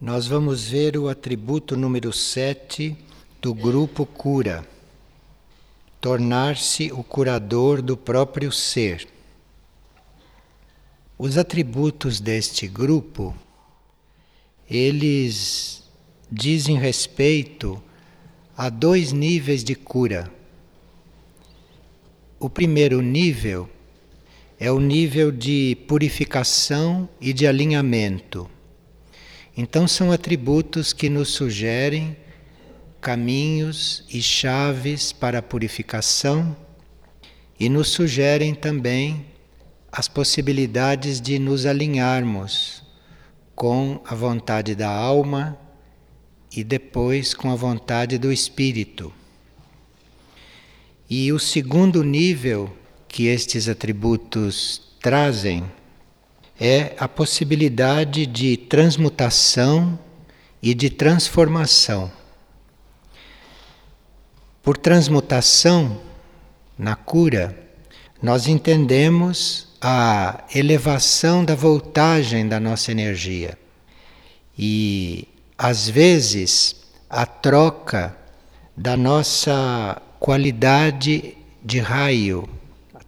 Nós vamos ver o atributo número 7 do grupo cura. Tornar-se o curador do próprio ser. Os atributos deste grupo, eles dizem respeito a dois níveis de cura. O primeiro nível é o nível de purificação e de alinhamento. Então, são atributos que nos sugerem caminhos e chaves para a purificação e nos sugerem também as possibilidades de nos alinharmos com a vontade da alma e depois com a vontade do espírito. E o segundo nível que estes atributos trazem é a possibilidade de transmutação e de transformação. Por transmutação, na cura, nós entendemos a elevação da voltagem da nossa energia. E, às vezes, a troca da nossa qualidade de raio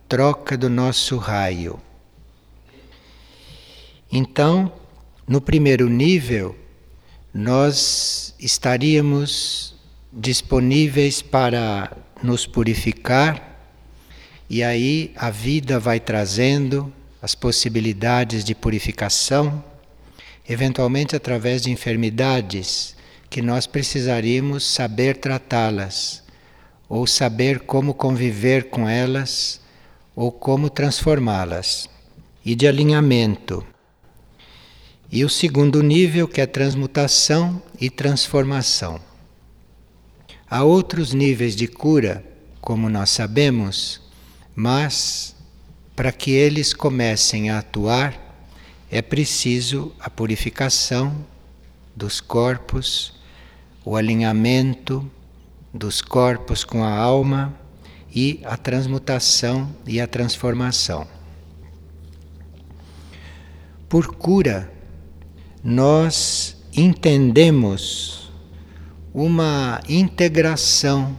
troca do nosso raio. Então, no primeiro nível, nós estaríamos disponíveis para nos purificar, e aí a vida vai trazendo as possibilidades de purificação, eventualmente através de enfermidades que nós precisaríamos saber tratá-las ou saber como conviver com elas ou como transformá-las, e de alinhamento. E o segundo nível, que é transmutação e transformação. Há outros níveis de cura, como nós sabemos, mas para que eles comecem a atuar, é preciso a purificação dos corpos, o alinhamento dos corpos com a alma e a transmutação e a transformação. Por cura, nós entendemos uma integração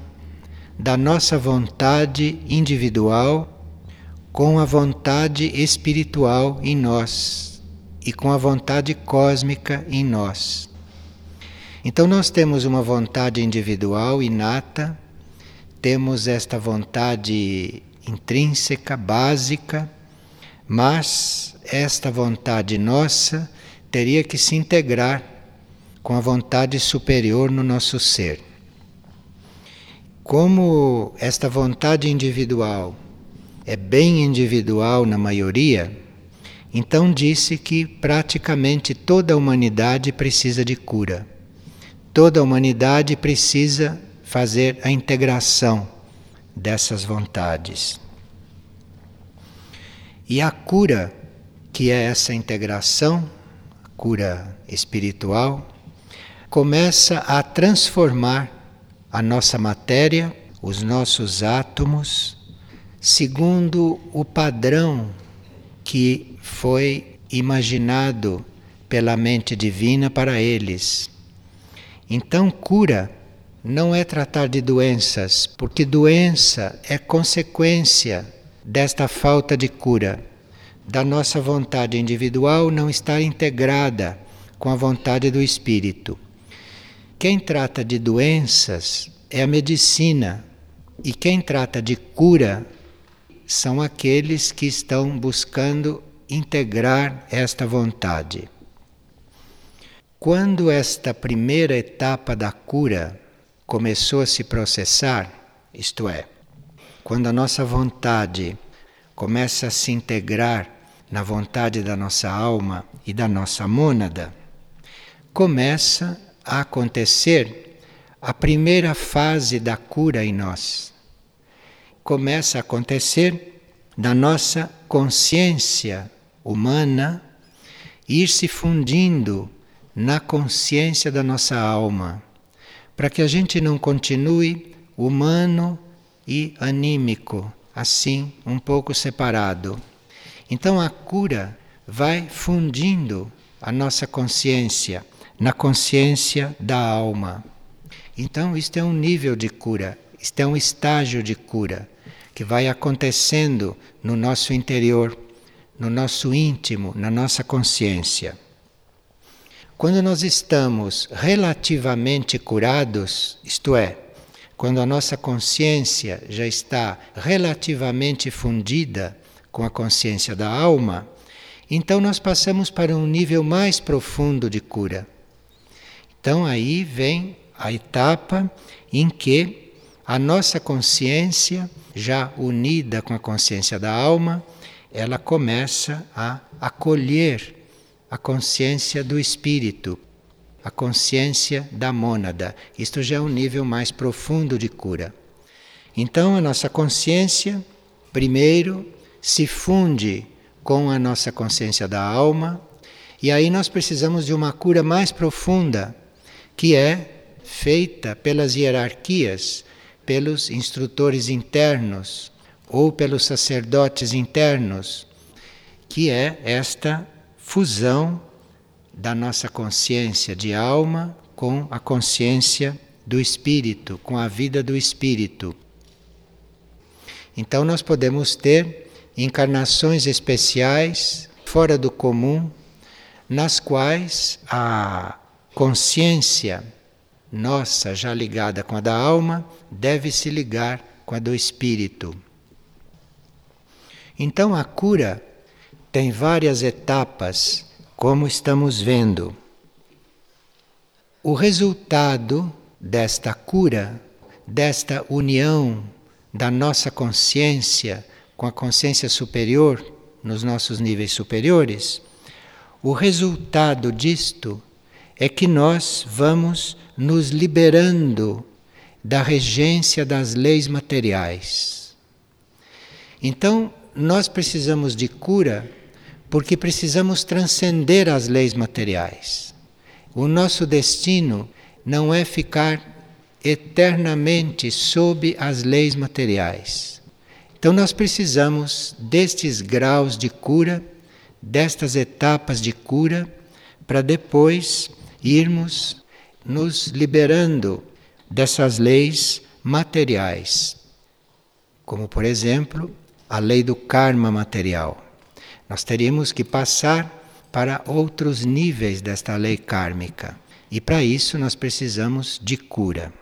da nossa vontade individual com a vontade espiritual em nós e com a vontade cósmica em nós. Então, nós temos uma vontade individual inata temos esta vontade intrínseca, básica, mas esta vontade nossa teria que se integrar com a vontade superior no nosso ser. Como esta vontade individual é bem individual na maioria, então disse que praticamente toda a humanidade precisa de cura. Toda a humanidade precisa fazer a integração dessas vontades. E a cura, que é essa integração, cura espiritual, começa a transformar a nossa matéria, os nossos átomos, segundo o padrão que foi imaginado pela mente divina para eles. Então, cura não é tratar de doenças, porque doença é consequência desta falta de cura, da nossa vontade individual não estar integrada com a vontade do espírito. Quem trata de doenças é a medicina, e quem trata de cura são aqueles que estão buscando integrar esta vontade. Quando esta primeira etapa da cura começou a se processar, isto é, quando a nossa vontade começa a se integrar na vontade da nossa alma e da nossa mônada, começa a acontecer a primeira fase da cura em nós. Começa a acontecer da nossa consciência humana ir se fundindo na consciência da nossa alma para que a gente não continue humano e anímico, assim, um pouco separado. Então a cura vai fundindo a nossa consciência na consciência da alma. Então, isto é um nível de cura, isto é um estágio de cura que vai acontecendo no nosso interior, no nosso íntimo, na nossa consciência. Quando nós estamos relativamente curados, isto é, quando a nossa consciência já está relativamente fundida com a consciência da alma, então nós passamos para um nível mais profundo de cura. Então aí vem a etapa em que a nossa consciência, já unida com a consciência da alma, ela começa a acolher a consciência do espírito, a consciência da mônada. Isto já é um nível mais profundo de cura. Então, a nossa consciência, primeiro, se funde com a nossa consciência da alma, e aí nós precisamos de uma cura mais profunda, que é feita pelas hierarquias, pelos instrutores internos ou pelos sacerdotes internos, que é esta fusão da nossa consciência de alma com a consciência do espírito, com a vida do espírito. Então nós podemos ter encarnações especiais fora do comum, nas quais a consciência nossa, já ligada com a da alma, deve se ligar com a do espírito. Então a cura tem várias etapas, como estamos vendo. O resultado desta cura, desta união da nossa consciência com a consciência superior, nos nossos níveis superiores, o resultado disto é que nós vamos nos liberando da regência das leis materiais. Então, nós precisamos de cura porque precisamos transcender as leis materiais. O nosso destino não é ficar eternamente sob as leis materiais. Então nós precisamos destes graus de cura, destas etapas de cura, para depois irmos nos liberando dessas leis materiais. Como, por exemplo, a lei do karma material. Nós teríamos que passar para outros níveis desta lei kármica. E para isso nós precisamos de cura.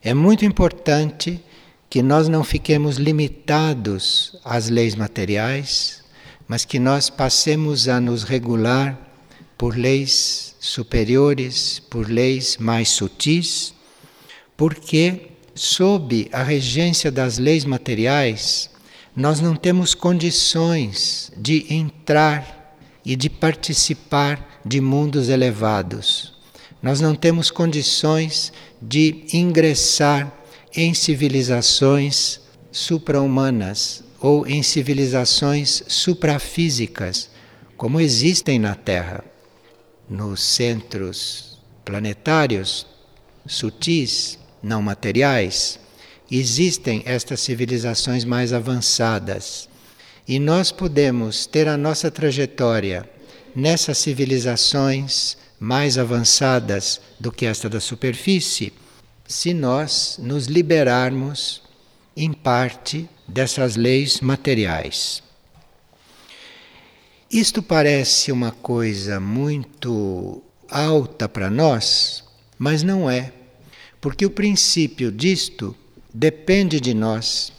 É muito importante que nós não fiquemos limitados às leis materiais, mas que nós passemos a nos regular por leis superiores, por leis mais sutis, porque sob a regência das leis materiais, nós não temos condições de entrar e de participar de mundos elevados. Nós não temos condições de ingressar em civilizações supra-humanas ou em civilizações suprafísicas, como existem na Terra, nos centros planetários sutis, não materiais existem estas civilizações mais avançadas. E nós podemos ter a nossa trajetória nessas civilizações mais avançadas do que esta da superfície, se nós nos liberarmos em parte dessas leis materiais. Isto parece uma coisa muito alta para nós, mas não é, porque o princípio disto depende de nós.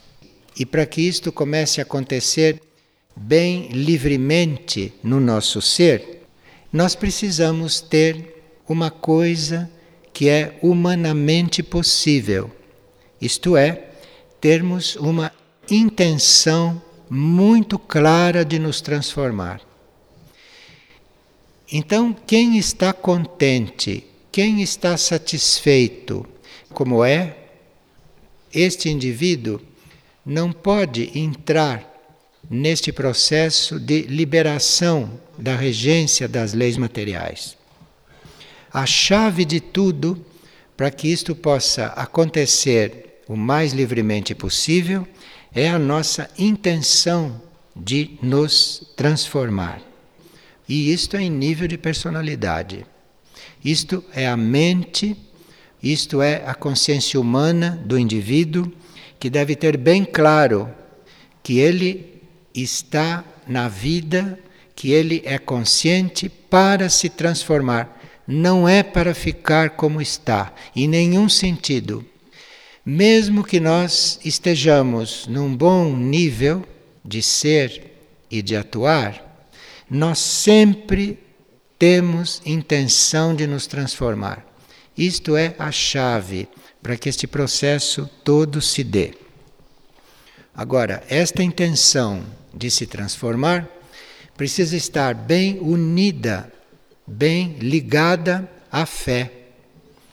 E para que isto comece a acontecer bem livremente no nosso ser, nós precisamos ter uma coisa que é humanamente possível. Isto é, termos uma intenção muito clara de nos transformar. Então, quem está contente, quem está satisfeito, como é, este indivíduo não pode entrar neste processo de liberação da regência das leis materiais. A chave de tudo para que isto possa acontecer o mais livremente possível é a nossa intenção de nos transformar. E isto é em nível de personalidade. Isto é a mente, isto é a consciência humana do indivíduo, que deve ter bem claro que ele está na vida, que ele é consciente para se transformar, não é para ficar como está, em nenhum sentido. Mesmo que nós estejamos num bom nível de ser e de atuar, nós sempre temos intenção de nos transformar. Isto é a chave para que este processo todo se dê. Agora, esta intenção de se transformar precisa estar bem unida, bem ligada à fé.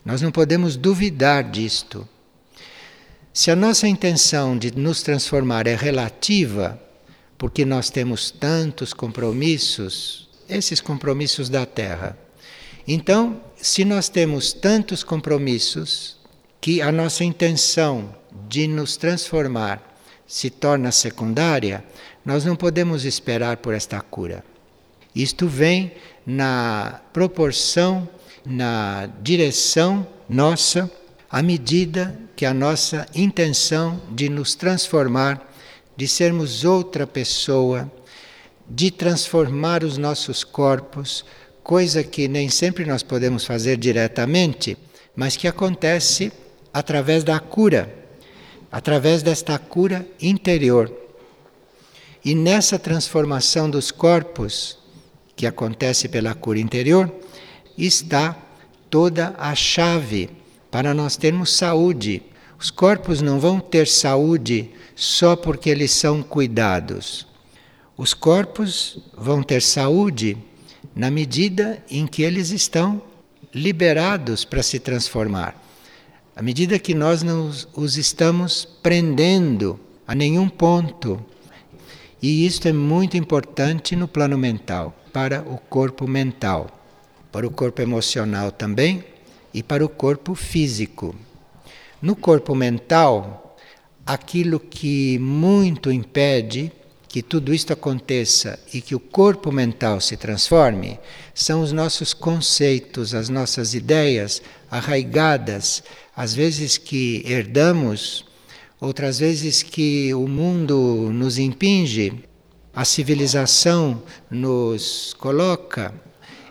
Nós não podemos duvidar disto. Se a nossa intenção de nos transformar é relativa, porque nós temos tantos compromissos, esses compromissos da terra. Então, se nós temos tantos compromissos que a nossa intenção de nos transformar se torna secundária, nós não podemos esperar por esta cura. Isto vem na proporção, na direção nossa, à medida que a nossa intenção de nos transformar, de sermos outra pessoa, de transformar os nossos corpos, coisa que nem sempre nós podemos fazer diretamente, mas que acontece através da cura, através desta cura interior. E nessa transformação dos corpos, que acontece pela cura interior, está toda a chave para nós termos saúde. Os corpos não vão ter saúde só porque eles são cuidados. Os corpos vão ter saúde na medida em que eles estão liberados para se transformar. À medida que nós não os estamos prendendo a nenhum ponto. E isto é muito importante no plano mental, para o corpo mental, para o corpo emocional também e para o corpo físico. No corpo mental, aquilo que muito impede que tudo isto aconteça e que o corpo mental se transforme são os nossos conceitos, as nossas ideias arraigadas, às vezes que herdamos, outras vezes que o mundo nos impinge, a civilização nos coloca.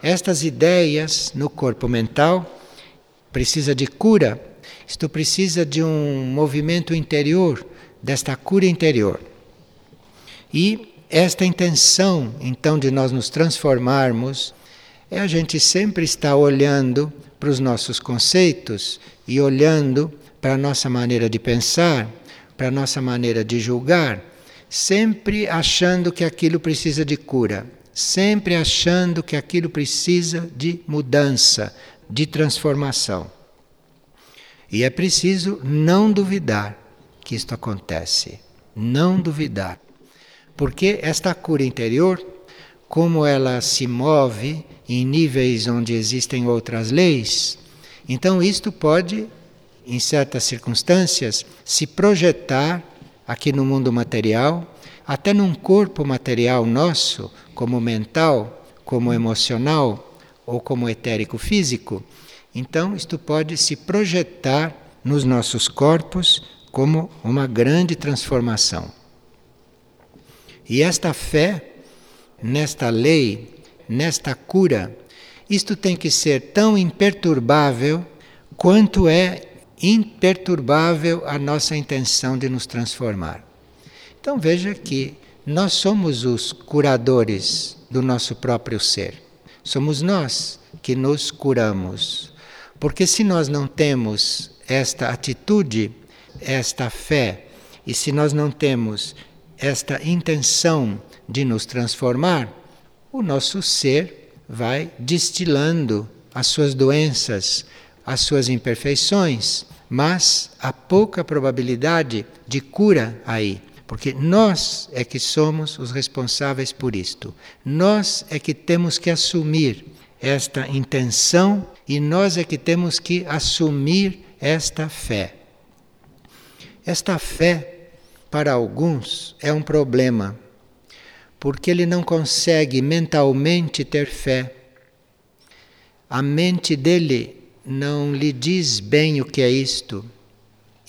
Estas ideias no corpo mental precisa de cura, isto precisa de um movimento interior, desta cura interior. E esta intenção, então, de nós nos transformarmos, é a gente sempre estar olhando para os nossos conceitos e olhando para a nossa maneira de pensar, para a nossa maneira de julgar, sempre achando que aquilo precisa de cura, sempre achando que aquilo precisa de mudança, de transformação. E é preciso não duvidar que isto acontece. Não duvidar. Porque esta cura interior, como ela se move em níveis onde existem outras leis, então isto pode, em certas circunstâncias, se projetar aqui no mundo material, até num corpo material nosso, como mental, como emocional ou como etérico físico. Então, isto pode se projetar nos nossos corpos como uma grande transformação. E esta fé nesta lei, nesta cura, isto tem que ser tão imperturbável quanto é imperturbável a nossa intenção de nos transformar. Então veja que nós somos os curadores do nosso próprio ser. Somos nós que nos curamos. Porque se nós não temos esta atitude, esta fé, e se nós não temos esta intenção de nos transformar, o nosso ser vai destilando as suas doenças, as suas imperfeições, mas há pouca probabilidade de cura aí, porque nós é que somos os responsáveis por isto. Nós é que temos que assumir esta intenção e nós é que temos que assumir esta fé. Esta fé para alguns é um problema, porque ele não consegue mentalmente ter fé. A mente dele não lhe diz bem o que é isto,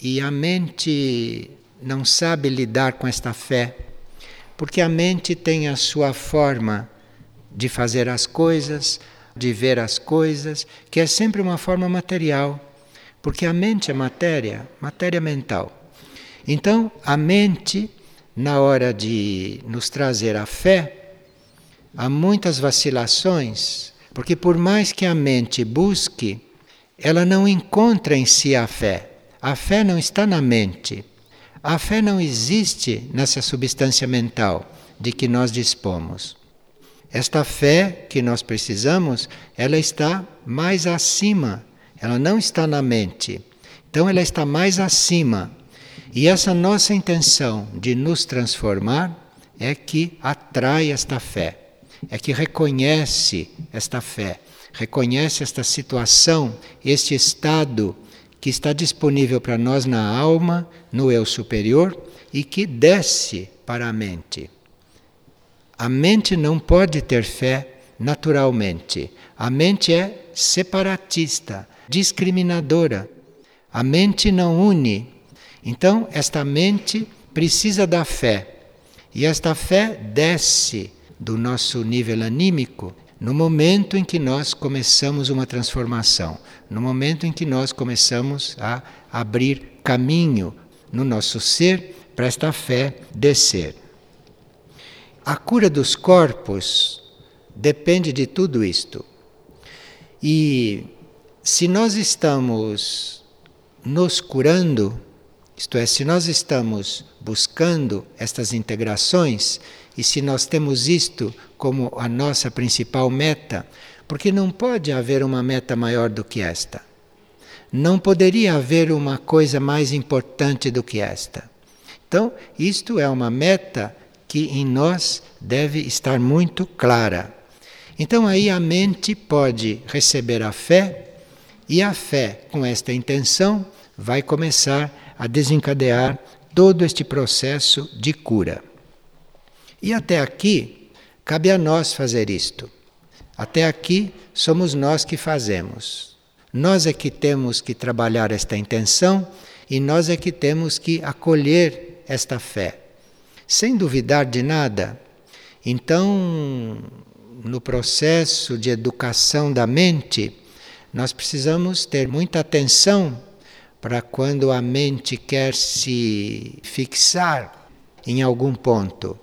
e a mente não sabe lidar com esta fé, porque a mente tem a sua forma de fazer as coisas, de ver as coisas, que é sempre uma forma material, porque a mente é matéria, matéria mental. Então, a mente, na hora de nos trazer a fé, há muitas vacilações, porque por mais que a mente busque, ela não encontra em si a fé. A fé não está na mente. A fé não existe nessa substância mental de que nós dispomos. Esta fé que nós precisamos, ela está mais acima, ela não está na mente. Então ela está mais acima. E essa nossa intenção de nos transformar é que atrai esta fé, é que reconhece esta fé, reconhece esta situação, este estado que está disponível para nós na alma, no eu superior e que desce para a mente. A mente não pode ter fé naturalmente. A mente é separatista, discriminadora. A mente não une. Então, esta mente precisa da fé. E esta fé desce do nosso nível anímico no momento em que nós começamos uma transformação, no momento em que nós começamos a abrir caminho no nosso ser para esta fé descer. A cura dos corpos depende de tudo isto. E se nós estamos nos curando, isto é, se nós estamos buscando estas integrações e se nós temos isto como a nossa principal meta, porque não pode haver uma meta maior do que esta. Não poderia haver uma coisa mais importante do que esta. Então, isto é uma meta que em nós deve estar muito clara. Então aí a mente pode receber a fé e a fé, com esta intenção, vai começar a desencadear todo este processo de cura. E até aqui, cabe a nós fazer isto. Até aqui somos nós que fazemos. Nós é que temos que trabalhar esta intenção e nós é que temos que acolher esta fé sem duvidar de nada. Então, no processo de educação da mente, nós precisamos ter muita atenção para quando a mente quer se fixar em algum ponto,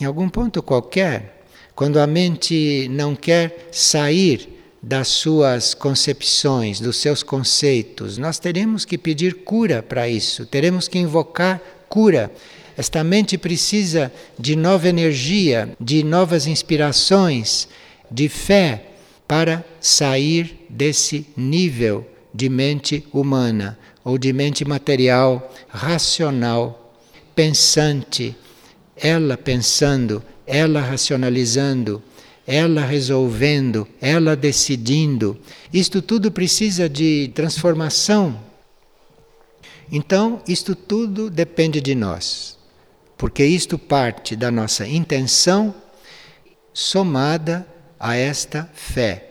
em algum ponto qualquer, quando a mente não quer sair das suas concepções, dos seus conceitos, nós teremos que pedir cura para isso, teremos que invocar cura. Esta mente precisa de nova energia, de novas inspirações, de fé para sair desse nível de mente humana ou de mente material, racional, pensante, ela pensando, ela racionalizando, ela resolvendo, ela decidindo. Isto tudo precisa de transformação. Então, isto tudo depende de nós porque isto parte da nossa intenção somada a esta fé,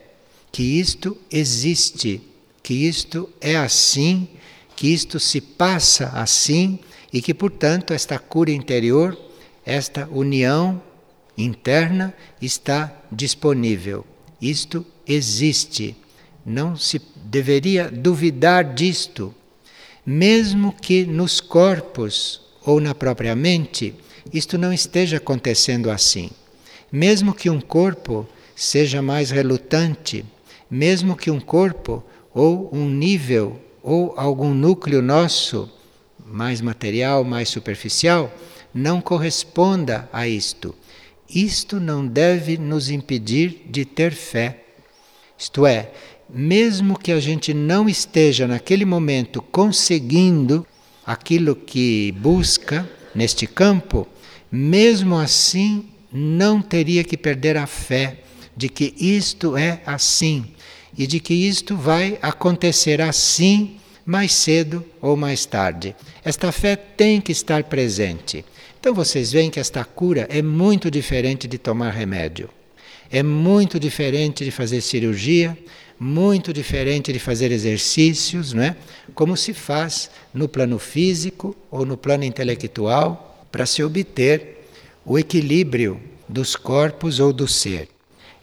que isto existe, que isto é assim, que isto se passa assim e que, portanto, esta cura interior, esta união interna está disponível. Isto existe. Não se deveria duvidar disto, mesmo que nos corpos ou na própria mente, isto não esteja acontecendo assim. Mesmo que um corpo seja mais relutante, mesmo que um corpo ou um nível ou algum núcleo nosso mais material, mais superficial, não corresponda a isto. Isto não deve nos impedir de ter fé. Isto é, mesmo que a gente não esteja naquele momento conseguindo aquilo que busca neste campo, mesmo assim não teria que perder a fé de que isto é assim e de que isto vai acontecer assim mais cedo ou mais tarde. Esta fé tem que estar presente. Então vocês veem que esta cura é muito diferente de tomar remédio. É muito diferente de fazer cirurgia, muito diferente de fazer exercícios, não é? Como se faz no plano físico ou no plano intelectual para se obter o equilíbrio dos corpos ou do ser.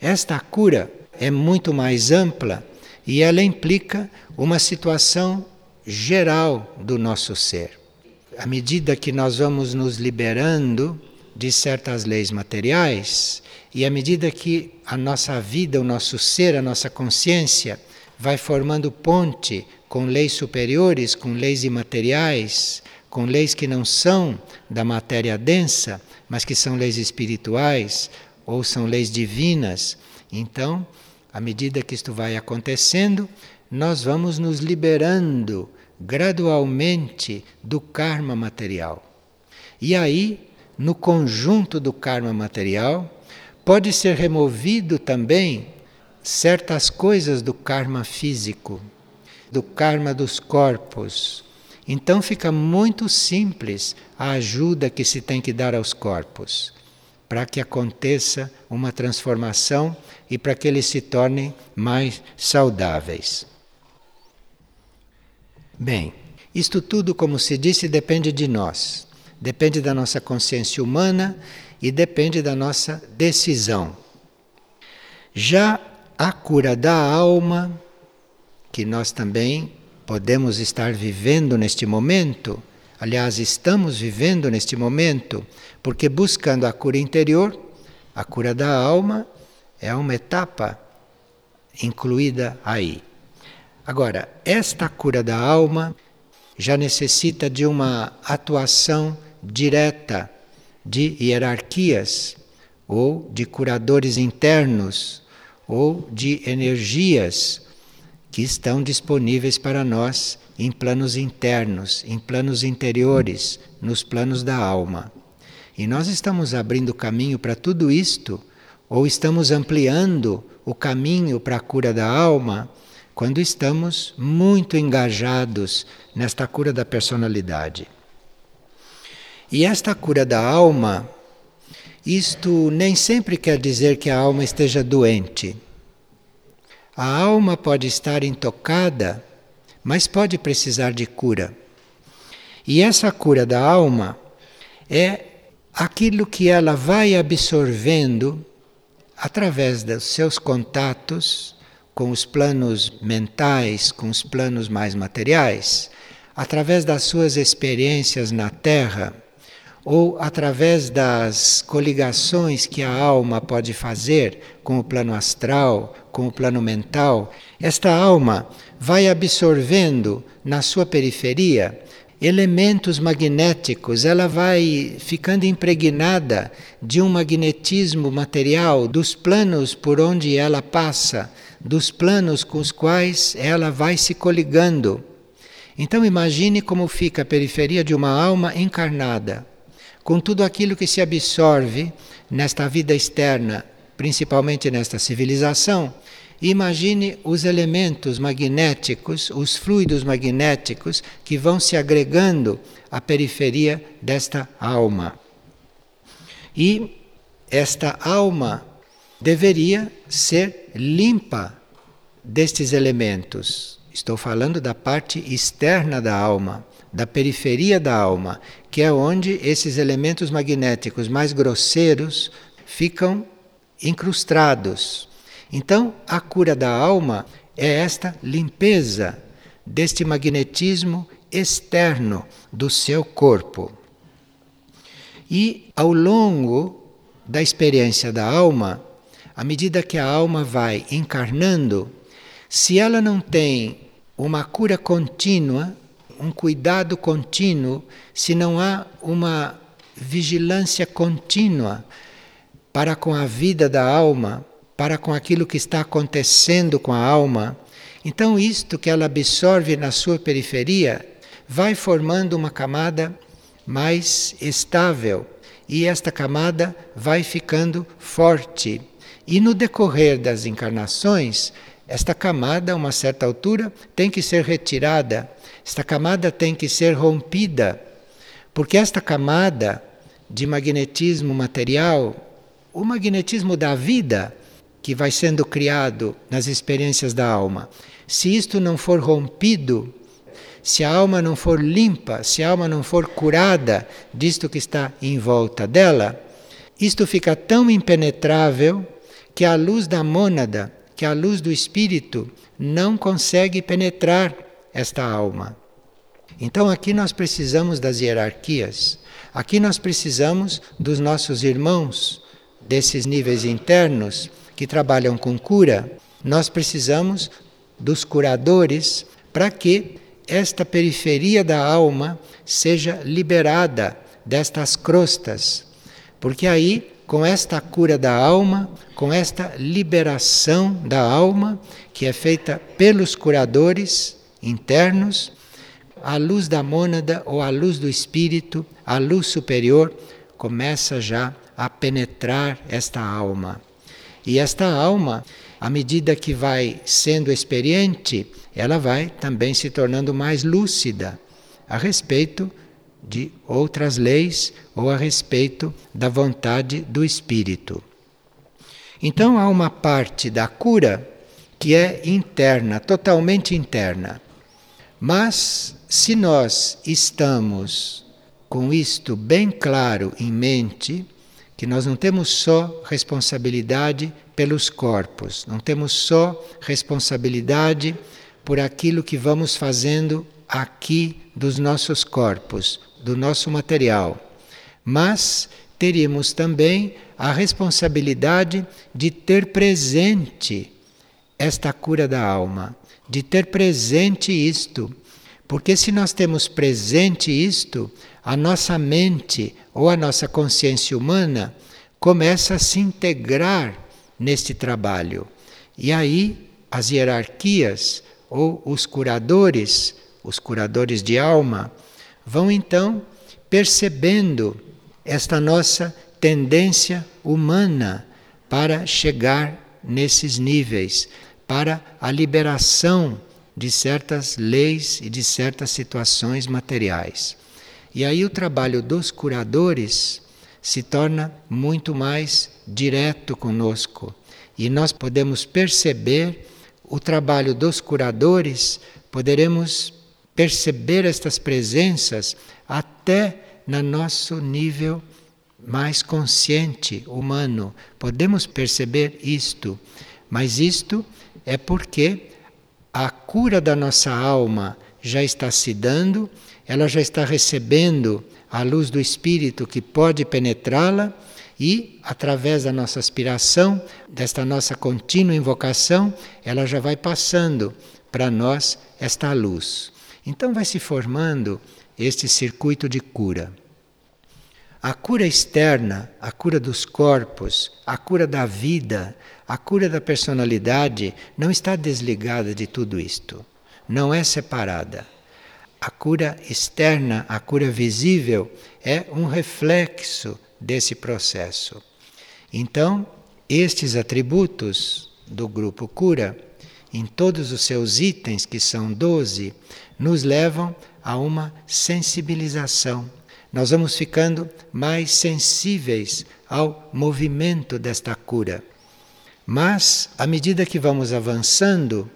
Esta cura é muito mais ampla e ela implica uma situação geral do nosso ser. À medida que nós vamos nos liberando de certas leis materiais, e à medida que a nossa vida, o nosso ser, a nossa consciência vai formando ponte com leis superiores, com leis imateriais, com leis que não são da matéria densa, mas que são leis espirituais ou são leis divinas, então, à medida que isto vai acontecendo, nós vamos nos liberando gradualmente do karma material. E aí, no conjunto do karma material, pode ser removido também certas coisas do karma físico, do karma dos corpos. Então fica muito simples a ajuda que se tem que dar aos corpos, para que aconteça uma transformação e para que eles se tornem mais saudáveis. Bem, isto tudo, como se disse, depende de nós. Depende da nossa consciência humana e depende da nossa decisão. Já a cura da alma, que nós também podemos estar vivendo neste momento, aliás, estamos vivendo neste momento, porque buscando a cura interior, a cura da alma é uma etapa incluída aí. Agora, esta cura da alma já necessita de uma atuação direta de hierarquias ou de curadores internos ou de energias que estão disponíveis para nós em planos internos, em planos interiores, nos planos da alma. E nós estamos abrindo caminho para tudo isto, ou estamos ampliando o caminho para a cura da alma quando estamos muito engajados nesta cura da personalidade. E esta cura da alma, isto nem sempre quer dizer que a alma esteja doente. A alma pode estar intocada, mas pode precisar de cura. E essa cura da alma é aquilo que ela vai absorvendo através dos seus contatos com os planos mentais, com os planos mais materiais, através das suas experiências na Terra, ou através das coligações que a alma pode fazer com o plano astral, com o plano mental, esta alma vai absorvendo na sua periferia elementos magnéticos, ela vai ficando impregnada de um magnetismo material dos planos por onde ela passa dos planos com os quais ela vai se coligando. Então imagine como fica a periferia de uma alma encarnada, com tudo aquilo que se absorve nesta vida externa, principalmente nesta civilização. Imagine os elementos magnéticos, os fluidos magnéticos que vão se agregando à periferia desta alma. E esta alma deveria ser limpa destes elementos. Estou falando da parte externa da alma, da periferia da alma, que é onde esses elementos magnéticos mais grosseiros ficam incrustados. Então, a cura da alma é esta limpeza deste magnetismo externo do seu corpo. E ao longo da experiência da alma, à medida que a alma vai encarnando, se ela não tem uma cura contínua, um cuidado contínuo, se não há uma vigilância contínua para com a vida da alma, para com aquilo que está acontecendo com a alma, então isto que ela absorve na sua periferia vai formando uma camada mais estável e esta camada vai ficando forte. E no decorrer das encarnações, esta camada, a uma certa altura, tem que ser retirada, esta camada tem que ser rompida, porque esta camada de magnetismo material, o magnetismo da vida que vai sendo criado nas experiências da alma, se isto não for rompido, se a alma não for limpa, se a alma não for curada disto que está em volta dela, isto fica tão impenetrável que a luz da mônada, que a luz do espírito, não consegue penetrar esta alma. Então aqui nós precisamos das hierarquias, aqui nós precisamos dos nossos irmãos, desses níveis internos que trabalham com cura, nós precisamos dos curadores para que esta periferia da alma seja liberada destas crostas. Porque aí, com esta cura da alma, com esta liberação da alma, que é feita pelos curadores internos, a luz da mônada ou a luz do espírito, a luz superior, começa já a penetrar esta alma. E esta alma, à medida que vai sendo experiente, ela vai também se tornando mais lúcida a respeito de outras leis ou a respeito da vontade do espírito. Então há uma parte da cura que é interna, totalmente interna. Mas se nós estamos com isto bem claro em mente, que nós não temos só responsabilidade pelos corpos, não temos só responsabilidade por aquilo que vamos fazendo aqui dos nossos corpos, do nosso material. Mas teríamos também a responsabilidade de ter presente esta cura da alma, de ter presente isto. Porque se nós temos presente isto, a nossa mente ou a nossa consciência humana começa a se integrar neste trabalho. E aí as hierarquias ou os curadores, os curadores de alma, vão então percebendo esta nossa tendência humana para chegar nesses níveis, para a liberação de certas leis e de certas situações materiais. E aí o trabalho dos curadores se torna muito mais direto conosco e nós podemos perceber o trabalho dos curadores, poderemos perceber estas presenças até no nosso nível mais consciente, humano. Podemos perceber isto, mas isto é porque a cura da nossa alma já está se dando, ela já está recebendo a luz do Espírito que pode penetrá-la e, através da nossa aspiração, desta nossa contínua invocação, ela já vai passando para nós esta luz. Então vai se formando este circuito de cura. A cura externa, a cura dos corpos, a cura da vida, a cura da personalidade não está desligada de tudo isto. Não é separada. A cura externa, a cura visível, é um reflexo desse processo. Então, estes atributos do grupo cura, em todos os seus itens, que são 12, nos levam a uma sensibilização. Nós vamos ficando mais sensíveis ao movimento desta cura. Mas, à medida que vamos avançando,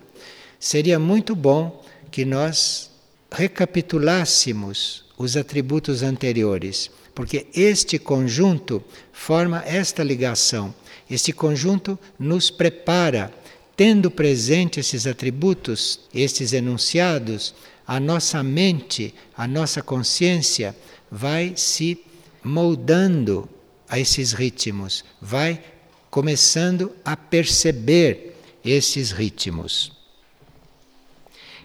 seria muito bom que nós recapitulássemos os atributos anteriores porque este conjunto forma esta ligação. Este conjunto nos prepara, tendo presente esses atributos, estes enunciados, a nossa mente, a nossa consciência vai se moldando a esses ritmos, vai começando a perceber esses ritmos.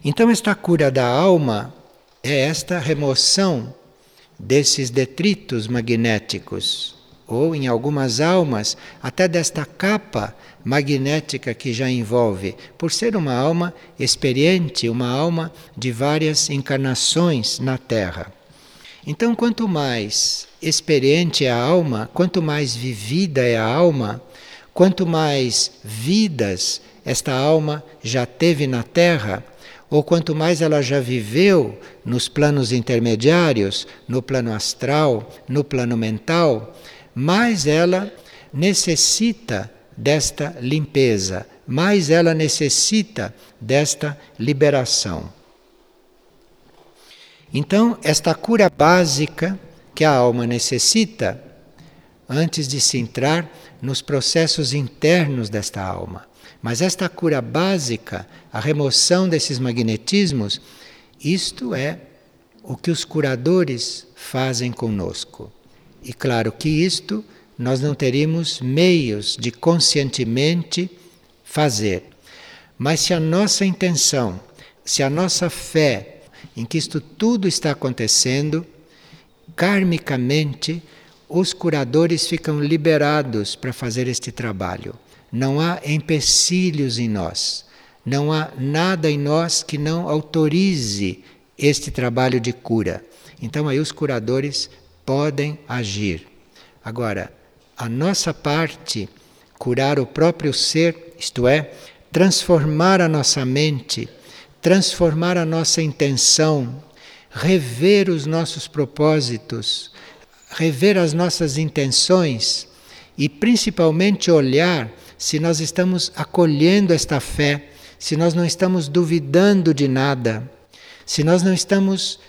Então, esta cura da alma é esta remoção desses detritos magnéticos, ou em algumas almas, até desta capa magnética que já envolve, por ser uma alma experiente, uma alma de várias encarnações na Terra. Então, quanto mais experiente é a alma, quanto mais vivida é a alma, quanto mais vidas esta alma já teve na Terra, ou quanto mais ela já viveu nos planos intermediários, no plano astral, no plano mental, mais ela necessita desta limpeza, mais ela necessita desta liberação. Então, esta cura básica que a alma necessita antes de se entrar nos processos internos desta alma. Mas esta cura básica, a remoção desses magnetismos, isto é o que os curadores fazem conosco. E claro que isto nós não teríamos meios de conscientemente fazer. Mas se a nossa intenção, se a nossa fé em que isto tudo está acontecendo, karmicamente, os curadores ficam liberados para fazer este trabalho. Não há empecilhos em nós, não há nada em nós que não autorize este trabalho de cura. Então aí os curadores podem agir. Agora, a nossa parte, curar o próprio ser, isto é, transformar a nossa mente, transformar a nossa intenção, rever os nossos propósitos, rever as nossas intenções e principalmente olhar se nós estamos acolhendo esta fé, se nós não estamos duvidando de nada, se nós não estamos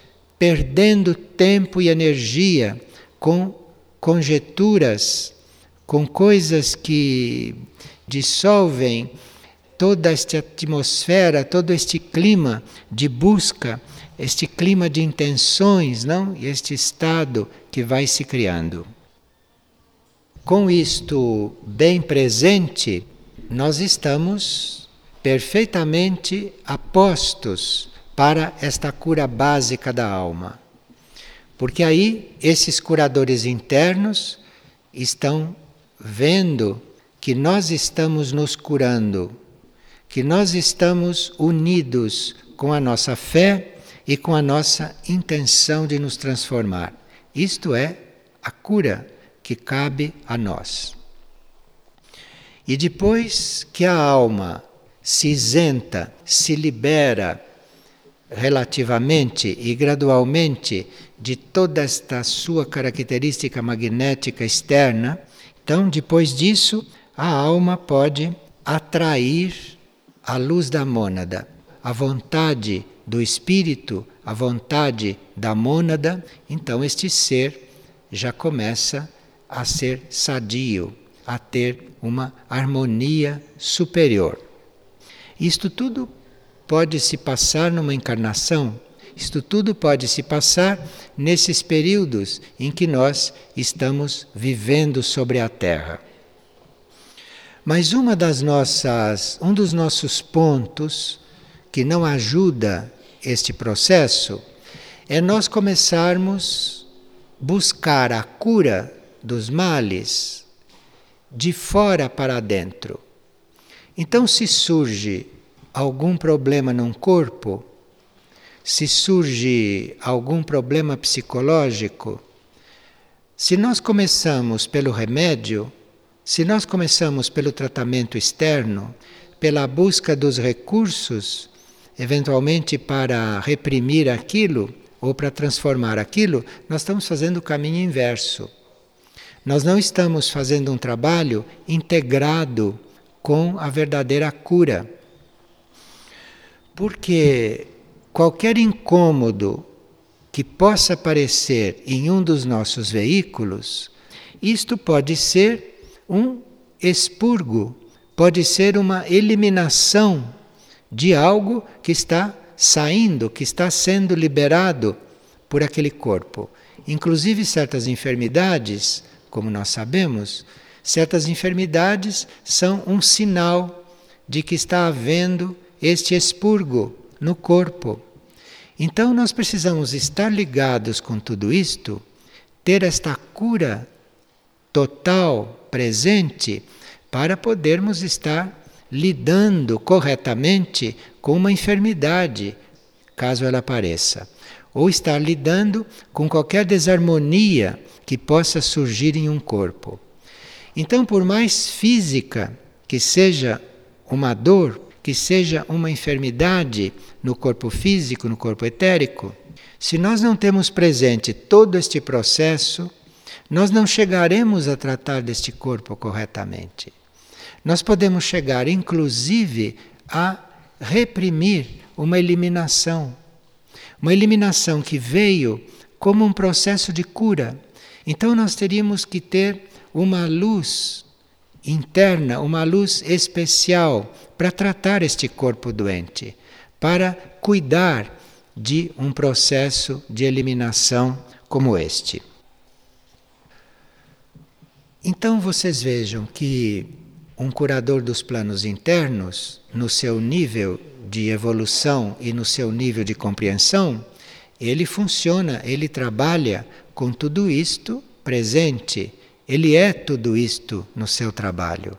perdendo tempo e energia com conjeturas, com coisas que dissolvem toda esta atmosfera, todo este clima de busca, este clima de intenções, não? E este estado que vai se criando. Com isto bem presente, nós estamos perfeitamente apostos para esta cura básica da alma. Porque aí esses curadores internos estão vendo que nós estamos nos curando que nós estamos unidos com a nossa fé e com a nossa intenção de nos transformar. Isto é a cura que cabe a nós. E depois que a alma se isenta, se libera relativamente e gradualmente de toda esta sua característica magnética externa, então depois disso a alma pode atrair a luz da mônada, a vontade do espírito, a vontade da mônada, então este ser já começa a ser sadio, a ter uma harmonia superior. Isto tudo pode se passar numa encarnação, isto tudo pode se passar nesses períodos em que nós estamos vivendo sobre a Terra. Mas uma das nossas, um dos nossos pontos que não ajuda este processo é nós começarmos buscar a cura dos males de fora para dentro. Então, se surge algum problema num corpo, se surge algum problema psicológico, se nós começamos pelo remédio, se nós começamos pelo tratamento externo, pela busca dos recursos, eventualmente para reprimir aquilo ou para transformar aquilo, nós estamos fazendo o caminho inverso. Nós não estamos fazendo um trabalho integrado com a verdadeira cura. Porque qualquer incômodo que possa aparecer em um dos nossos veículos, isto pode ser um expurgo, pode ser uma eliminação de algo que está saindo, que está sendo liberado por aquele corpo. Inclusive certas enfermidades, como nós sabemos, certas enfermidades são um sinal de que está havendo este expurgo no corpo. Então nós precisamos estar ligados com tudo isto, ter esta cura total presente para podermos estar lidando corretamente com uma enfermidade, caso ela apareça, ou estar lidando com qualquer desarmonia que possa surgir em um corpo. Então, por mais física que seja uma dor que seja uma enfermidade no corpo físico, no corpo etérico, se nós não temos presente todo este processo, nós não chegaremos a tratar deste corpo corretamente. Nós podemos chegar, inclusive, a reprimir uma eliminação. Uma eliminação que veio como um processo de cura. Então, nós teríamos que ter uma luz interna, uma luz especial para tratar este corpo doente, para cuidar de um processo de eliminação como este. Então vocês vejam que um curador dos planos internos, no seu nível de evolução e no seu nível de compreensão, ele funciona, ele trabalha com tudo isto presente ele é tudo isto no seu trabalho.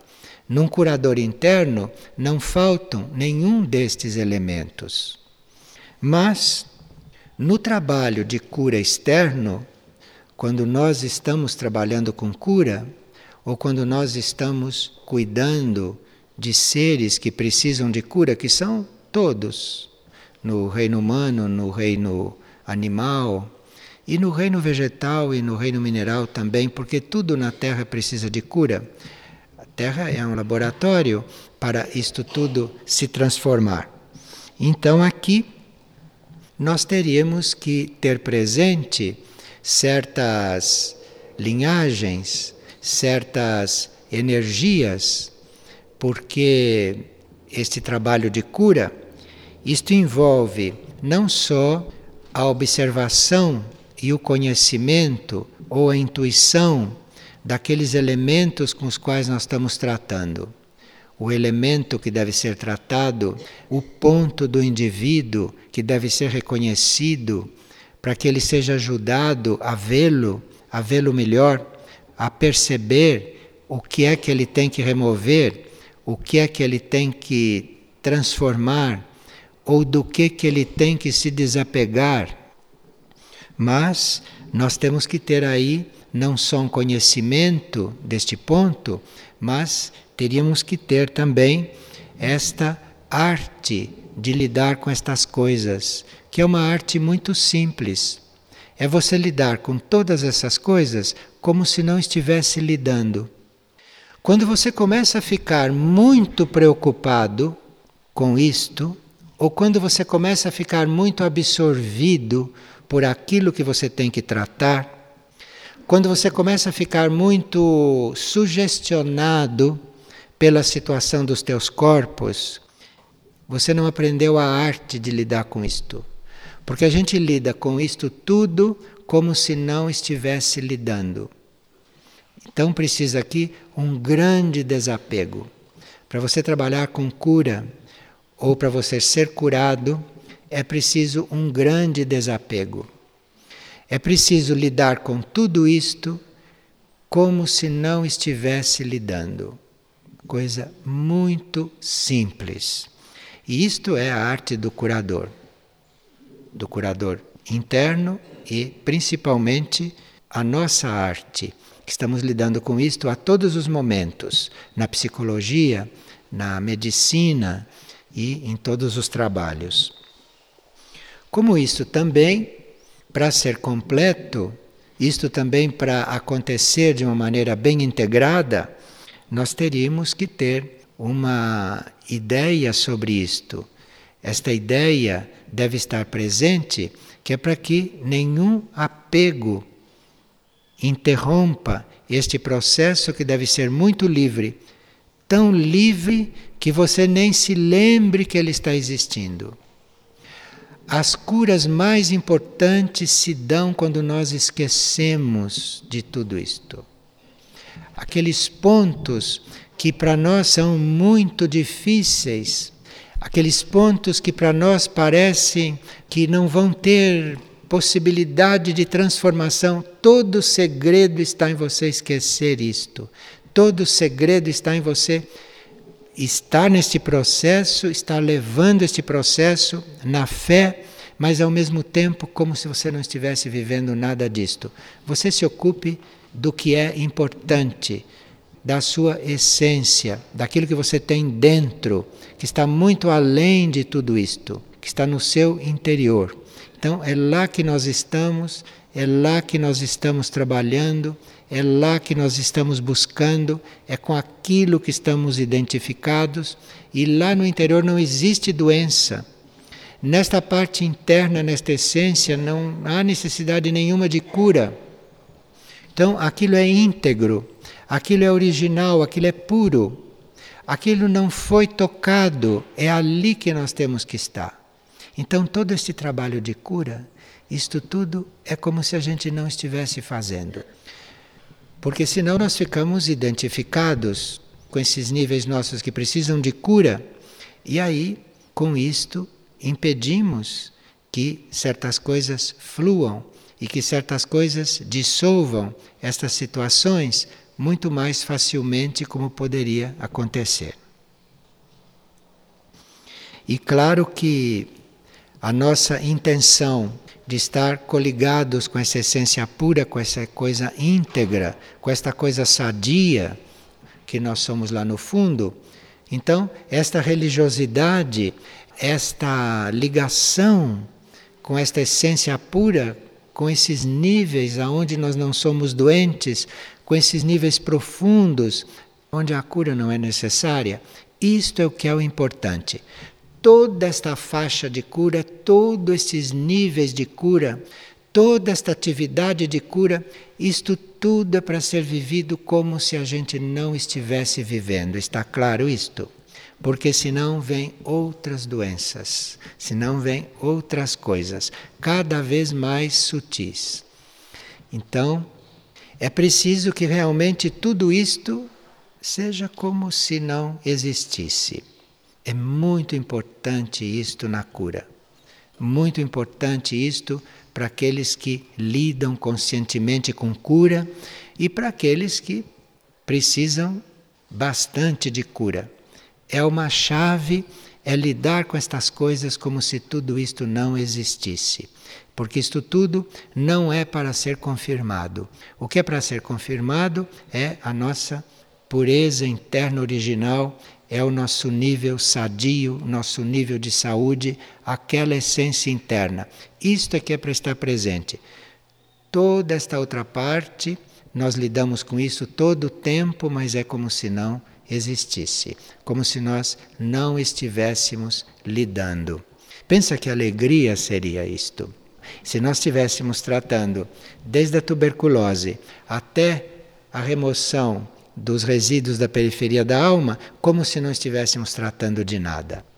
Num curador interno não faltam nenhum destes elementos. Mas no trabalho de cura externo, quando nós estamos trabalhando com cura, ou quando nós estamos cuidando de seres que precisam de cura, que são todos, no reino humano, no reino animal, e no reino vegetal e no reino mineral também, porque tudo na Terra precisa de cura. A Terra é um laboratório para isto tudo se transformar. Então aqui nós teríamos que ter presente certas linhagens, certas energias, porque este trabalho de cura, isto envolve não só a observação e o conhecimento ou a intuição daqueles elementos com os quais nós estamos tratando. O elemento que deve ser tratado, o ponto do indivíduo que deve ser reconhecido para que ele seja ajudado a vê-lo, a vê-lo melhor, a perceber o que é que ele tem que remover, o que é que ele tem que transformar ou do que que ele tem que se desapegar mas nós temos que ter aí não só um conhecimento deste ponto, mas teríamos que ter também esta arte de lidar com estas coisas, que é uma arte muito simples. É você lidar com todas essas coisas como se não estivesse lidando. Quando você começa a ficar muito preocupado com isto, ou quando você começa a ficar muito absorvido por aquilo que você tem que tratar, quando você começa a ficar muito sugestionado pela situação dos teus corpos, você não aprendeu a arte de lidar com isto. Porque a gente lida com isto tudo como se não estivesse lidando. Então precisa aqui um grande desapego. Para você trabalhar com cura ou para você ser curado, é preciso um grande desapego. É preciso lidar com tudo isto como se não estivesse lidando. Coisa muito simples. E isto é a arte do curador. Do curador interno e principalmente a nossa arte, que estamos lidando com isto a todos os momentos, na psicologia, na medicina e em todos os trabalhos. Como isto também, para ser completo, isto também para acontecer de uma maneira bem integrada, nós teríamos que ter uma ideia sobre isto. Esta ideia deve estar presente, que é para que nenhum apego interrompa este processo que deve ser muito livre, tão livre que você nem se lembre que ele está existindo. As curas mais importantes se dão quando nós esquecemos de tudo isto. Aqueles pontos que para nós são muito difíceis, aqueles pontos que para nós parecem que não vão ter possibilidade de transformação, todo segredo está em você esquecer isto. Todo segredo está em você estar neste processo, estar levando este processo na fé, mas ao mesmo tempo como se você não estivesse vivendo nada disto. Você se ocupe do que é importante, da sua essência, daquilo que você tem dentro, que está muito além de tudo isto, que está no seu interior. Então é lá que nós estamos, é lá que nós estamos trabalhando, é lá que nós estamos buscando, é com aquilo que estamos identificados, e lá no interior não existe doença. Nesta parte interna, nesta essência, não há necessidade nenhuma de cura. Então, aquilo é íntegro, aquilo é original, aquilo é puro. Aquilo não foi tocado, é ali que nós temos que estar. Então, todo este trabalho de cura, isto tudo é como se a gente não estivesse fazendo. Porque senão nós ficamos identificados com esses níveis nossos que precisam de cura, e aí, com isto, impedimos que certas coisas fluam e que certas coisas dissolvam estas situações muito mais facilmente como poderia acontecer. E claro que a nossa intenção de estar coligados com essa essência pura, com essa coisa íntegra, com esta coisa sadia que nós somos lá no fundo, então esta religiosidade esta ligação com esta essência pura, com esses níveis aonde nós não somos doentes, com esses níveis profundos, onde a cura não é necessária, isto é o que é o importante. Toda esta faixa de cura, todos esses níveis de cura, toda esta atividade de cura, isto tudo é para ser vivido como se a gente não estivesse vivendo. Está claro isto? porque senão vem outras doenças, senão vem outras coisas, cada vez mais sutis. Então, é preciso que realmente tudo isto seja como se não existisse. É muito importante isto na cura. Muito importante isto para aqueles que lidam conscientemente com cura e para aqueles que precisam bastante de cura é uma chave, é lidar com estas coisas como se tudo isto não existisse. Porque isto tudo não é para ser confirmado. O que é para ser confirmado é a nossa pureza interna original, é o nosso nível sadio, nosso nível de saúde, aquela essência interna. Isto é que é para estar presente. Toda esta outra parte, nós lidamos com isso todo o tempo, mas é como se não existisse, como se nós não estivéssemos lidando. Pensa que alegria seria isto. Se nós estivéssemos tratando desde a tuberculose até a remoção dos resíduos da periferia da alma, como se não estivéssemos tratando de nada.